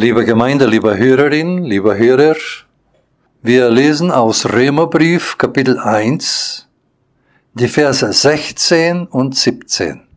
Liebe Gemeinde, lieber Hörerin, lieber Hörer, wir lesen aus Römerbrief Kapitel 1, die Verse 16 und 17.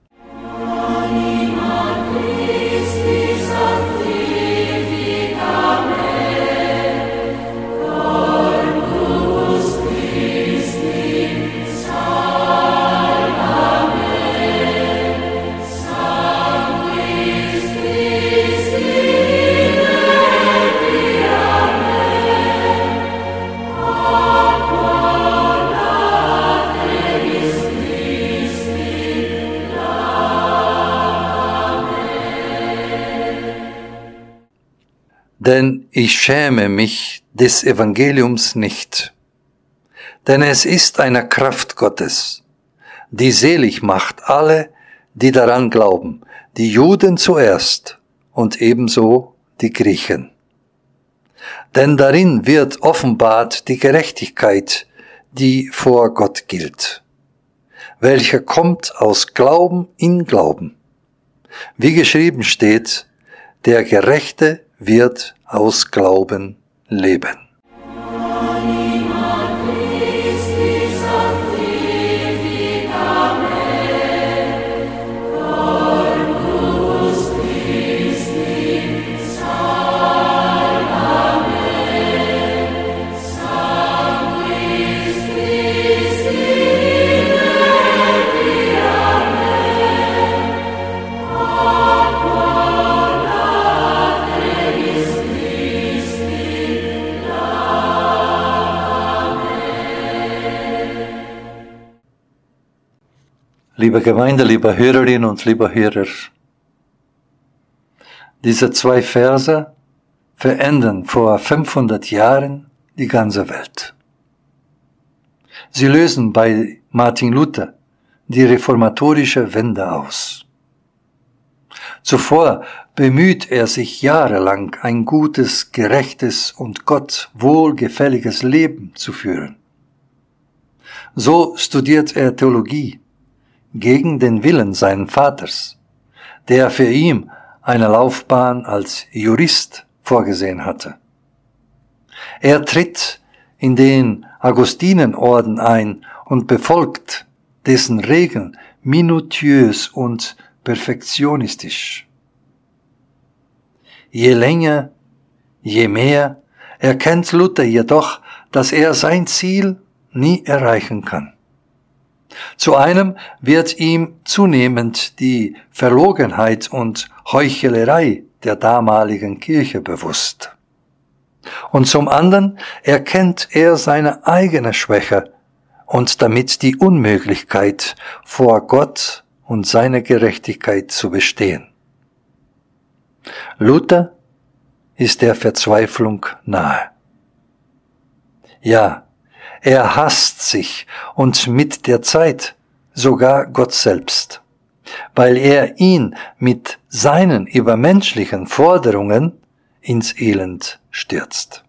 denn ich schäme mich des Evangeliums nicht. Denn es ist eine Kraft Gottes, die selig macht alle, die daran glauben, die Juden zuerst und ebenso die Griechen. Denn darin wird offenbart die Gerechtigkeit, die vor Gott gilt, welche kommt aus Glauben in Glauben. Wie geschrieben steht, der Gerechte wird aus Glauben leben. Liebe Gemeinde, lieber Hörerin und lieber Hörer, diese zwei Verse verändern vor 500 Jahren die ganze Welt. Sie lösen bei Martin Luther die reformatorische Wende aus. Zuvor bemüht er sich jahrelang, ein gutes, gerechtes und Gott wohlgefälliges Leben zu führen. So studiert er Theologie gegen den Willen seines Vaters, der für ihn eine Laufbahn als Jurist vorgesehen hatte. Er tritt in den Augustinenorden ein und befolgt dessen Regeln minutiös und perfektionistisch. Je länger, je mehr erkennt Luther jedoch, dass er sein Ziel nie erreichen kann. Zu einem wird ihm zunehmend die Verlogenheit und Heuchelerei der damaligen Kirche bewusst. Und zum anderen erkennt er seine eigene Schwäche und damit die Unmöglichkeit, vor Gott und seine Gerechtigkeit zu bestehen. Luther ist der Verzweiflung nahe. Ja, er hasst sich und mit der Zeit sogar Gott selbst, weil er ihn mit seinen übermenschlichen Forderungen ins Elend stürzt.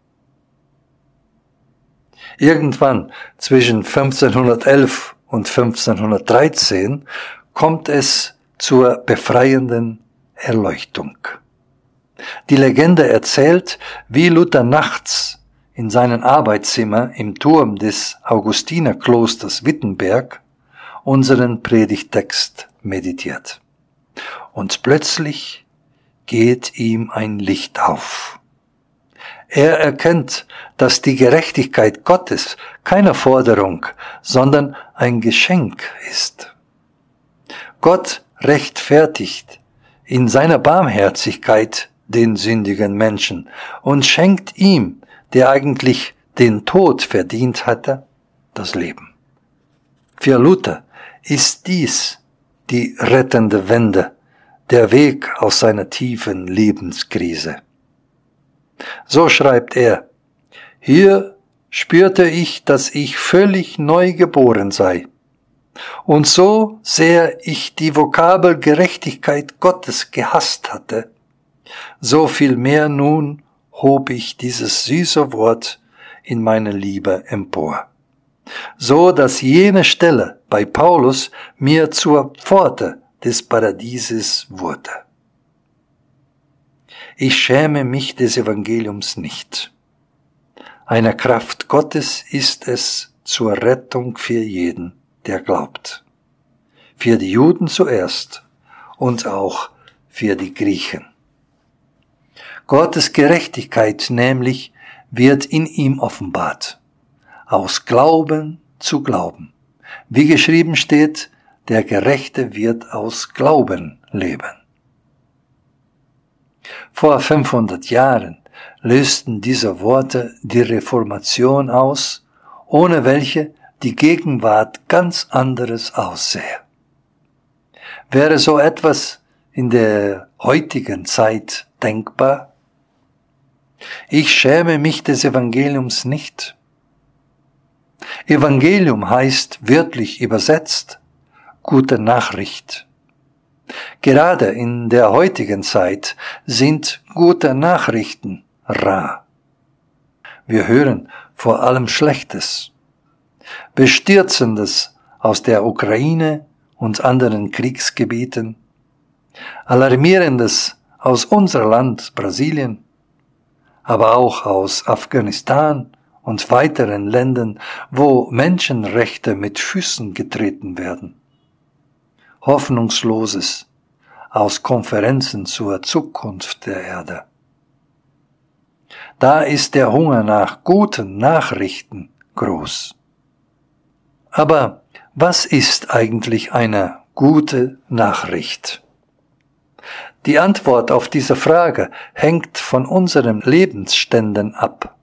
Irgendwann zwischen 1511 und 1513 kommt es zur befreienden Erleuchtung. Die Legende erzählt, wie Luther nachts in seinem Arbeitszimmer im Turm des Augustinerklosters Wittenberg unseren Predigtext meditiert. Und plötzlich geht ihm ein Licht auf. Er erkennt, dass die Gerechtigkeit Gottes keine Forderung, sondern ein Geschenk ist. Gott rechtfertigt in seiner Barmherzigkeit den sündigen Menschen und schenkt ihm der eigentlich den Tod verdient hatte, das Leben. Für Luther ist dies die rettende Wende, der Weg aus seiner tiefen Lebenskrise. So schreibt er, hier spürte ich, dass ich völlig neu geboren sei. Und so sehr ich die Vokabel Gerechtigkeit Gottes gehasst hatte, so viel mehr nun hob ich dieses süße Wort in meine Liebe empor. So dass jene Stelle bei Paulus mir zur Pforte des Paradieses wurde. ich schäme mich des Evangeliums nicht. Eine Kraft Gottes ist es zur Rettung für jeden, der glaubt. Für die Juden zuerst und auch für die Griechen. Gottes Gerechtigkeit nämlich wird in ihm offenbart. Aus Glauben zu Glauben. Wie geschrieben steht, der Gerechte wird aus Glauben leben. Vor 500 Jahren lösten diese Worte die Reformation aus, ohne welche die Gegenwart ganz anderes aussähe. Wäre so etwas in der heutigen Zeit denkbar? Ich schäme mich des Evangeliums nicht. Evangelium heißt wörtlich übersetzt gute Nachricht. Gerade in der heutigen Zeit sind gute Nachrichten rar. Wir hören vor allem Schlechtes, Bestürzendes aus der Ukraine und anderen Kriegsgebieten, Alarmierendes aus unser Land Brasilien, aber auch aus Afghanistan und weiteren Ländern, wo Menschenrechte mit Füßen getreten werden. Hoffnungsloses aus Konferenzen zur Zukunft der Erde. Da ist der Hunger nach guten Nachrichten groß. Aber was ist eigentlich eine gute Nachricht? Die Antwort auf diese Frage hängt von unseren Lebensständen ab.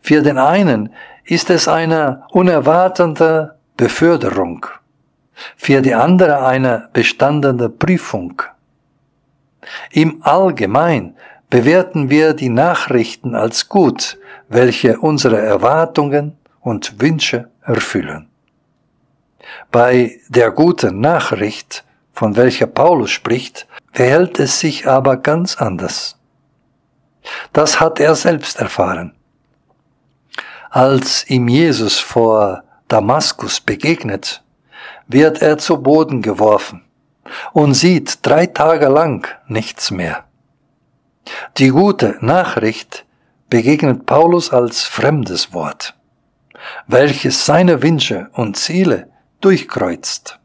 Für den einen ist es eine unerwartete Beförderung, für die andere eine bestandene Prüfung. Im Allgemein bewerten wir die Nachrichten als gut, welche unsere Erwartungen und Wünsche erfüllen. Bei der guten Nachricht, von welcher Paulus spricht, verhält es sich aber ganz anders. Das hat er selbst erfahren. Als ihm Jesus vor Damaskus begegnet, wird er zu Boden geworfen und sieht drei Tage lang nichts mehr. Die gute Nachricht begegnet Paulus als fremdes Wort, welches seine Wünsche und Ziele durchkreuzt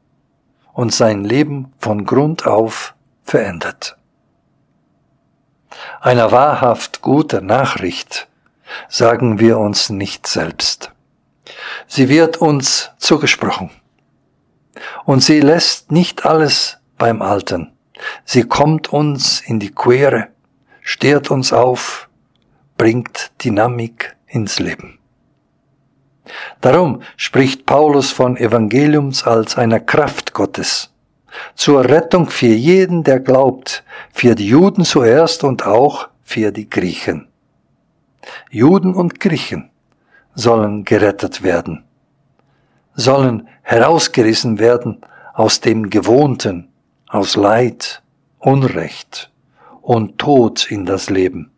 und sein Leben von Grund auf verändert. Eine wahrhaft gute Nachricht sagen wir uns nicht selbst. Sie wird uns zugesprochen. Und sie lässt nicht alles beim Alten. Sie kommt uns in die Quere, steht uns auf, bringt Dynamik ins Leben. Darum spricht Paulus von Evangeliums als einer Kraft Gottes, zur Rettung für jeden, der glaubt, für die Juden zuerst und auch für die Griechen. Juden und Griechen sollen gerettet werden, sollen herausgerissen werden aus dem Gewohnten, aus Leid, Unrecht und Tod in das Leben,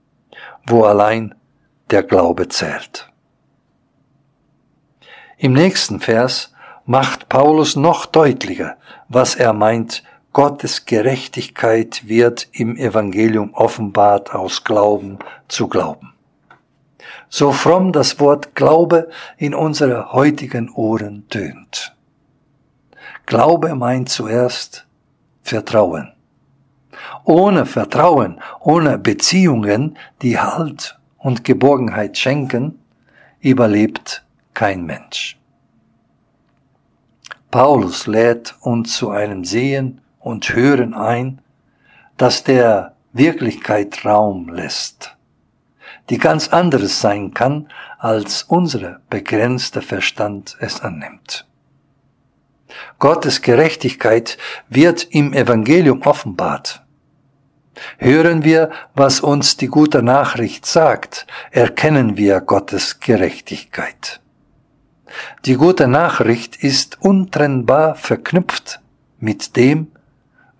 wo allein der Glaube zählt. Im nächsten Vers macht Paulus noch deutlicher, was er meint, Gottes Gerechtigkeit wird im Evangelium offenbart aus Glauben zu Glauben. So fromm das Wort Glaube in unsere heutigen Ohren tönt. Glaube meint zuerst Vertrauen. Ohne Vertrauen, ohne Beziehungen, die Halt und Geborgenheit schenken, überlebt kein Mensch. Paulus lädt uns zu einem Sehen und Hören ein, das der Wirklichkeit Raum lässt, die ganz anderes sein kann, als unsere begrenzte Verstand es annimmt. Gottes Gerechtigkeit wird im Evangelium offenbart. Hören wir, was uns die gute Nachricht sagt, erkennen wir Gottes Gerechtigkeit. Die gute Nachricht ist untrennbar verknüpft mit dem,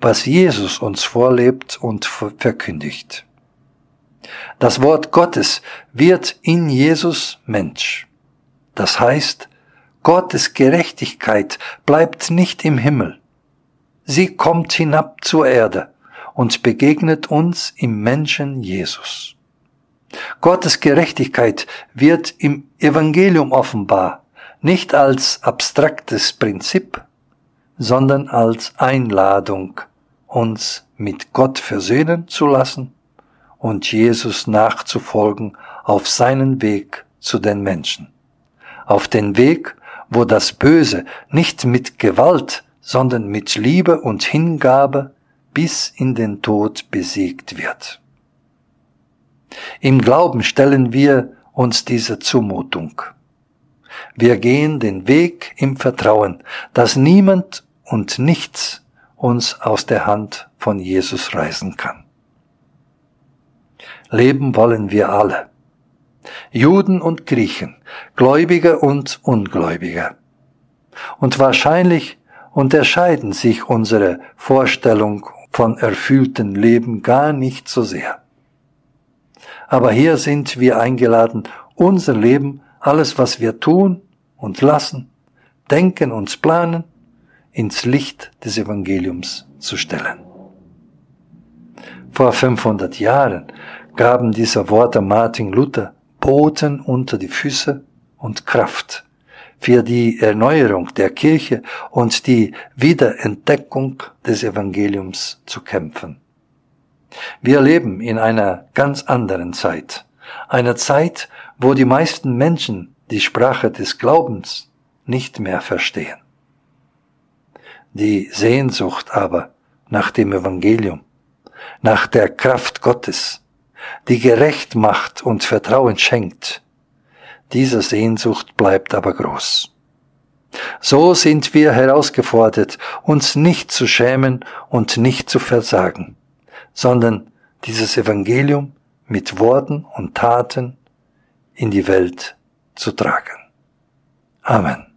was Jesus uns vorlebt und verkündigt. Das Wort Gottes wird in Jesus Mensch. Das heißt, Gottes Gerechtigkeit bleibt nicht im Himmel. Sie kommt hinab zur Erde und begegnet uns im Menschen Jesus. Gottes Gerechtigkeit wird im Evangelium offenbar, nicht als abstraktes Prinzip, sondern als Einladung, uns mit Gott versöhnen zu lassen und Jesus nachzufolgen auf seinen Weg zu den Menschen. Auf den Weg, wo das Böse nicht mit Gewalt, sondern mit Liebe und Hingabe bis in den Tod besiegt wird. Im Glauben stellen wir uns diese Zumutung. Wir gehen den Weg im Vertrauen, dass niemand und nichts uns aus der Hand von Jesus reißen kann. Leben wollen wir alle. Juden und Griechen, Gläubige und Ungläubige. Und wahrscheinlich unterscheiden sich unsere Vorstellung von erfüllten Leben gar nicht so sehr. Aber hier sind wir eingeladen, unser Leben, alles was wir tun und lassen, denken und planen, ins Licht des Evangeliums zu stellen. Vor 500 Jahren gaben diese Worte Martin Luther Boten unter die Füße und Kraft für die Erneuerung der Kirche und die Wiederentdeckung des Evangeliums zu kämpfen. Wir leben in einer ganz anderen Zeit, einer Zeit, wo die meisten Menschen die Sprache des Glaubens nicht mehr verstehen. Die Sehnsucht aber nach dem Evangelium, nach der Kraft Gottes, die gerecht macht und Vertrauen schenkt, diese Sehnsucht bleibt aber groß. So sind wir herausgefordert, uns nicht zu schämen und nicht zu versagen, sondern dieses Evangelium mit Worten und Taten in die Welt zu tragen. Amen.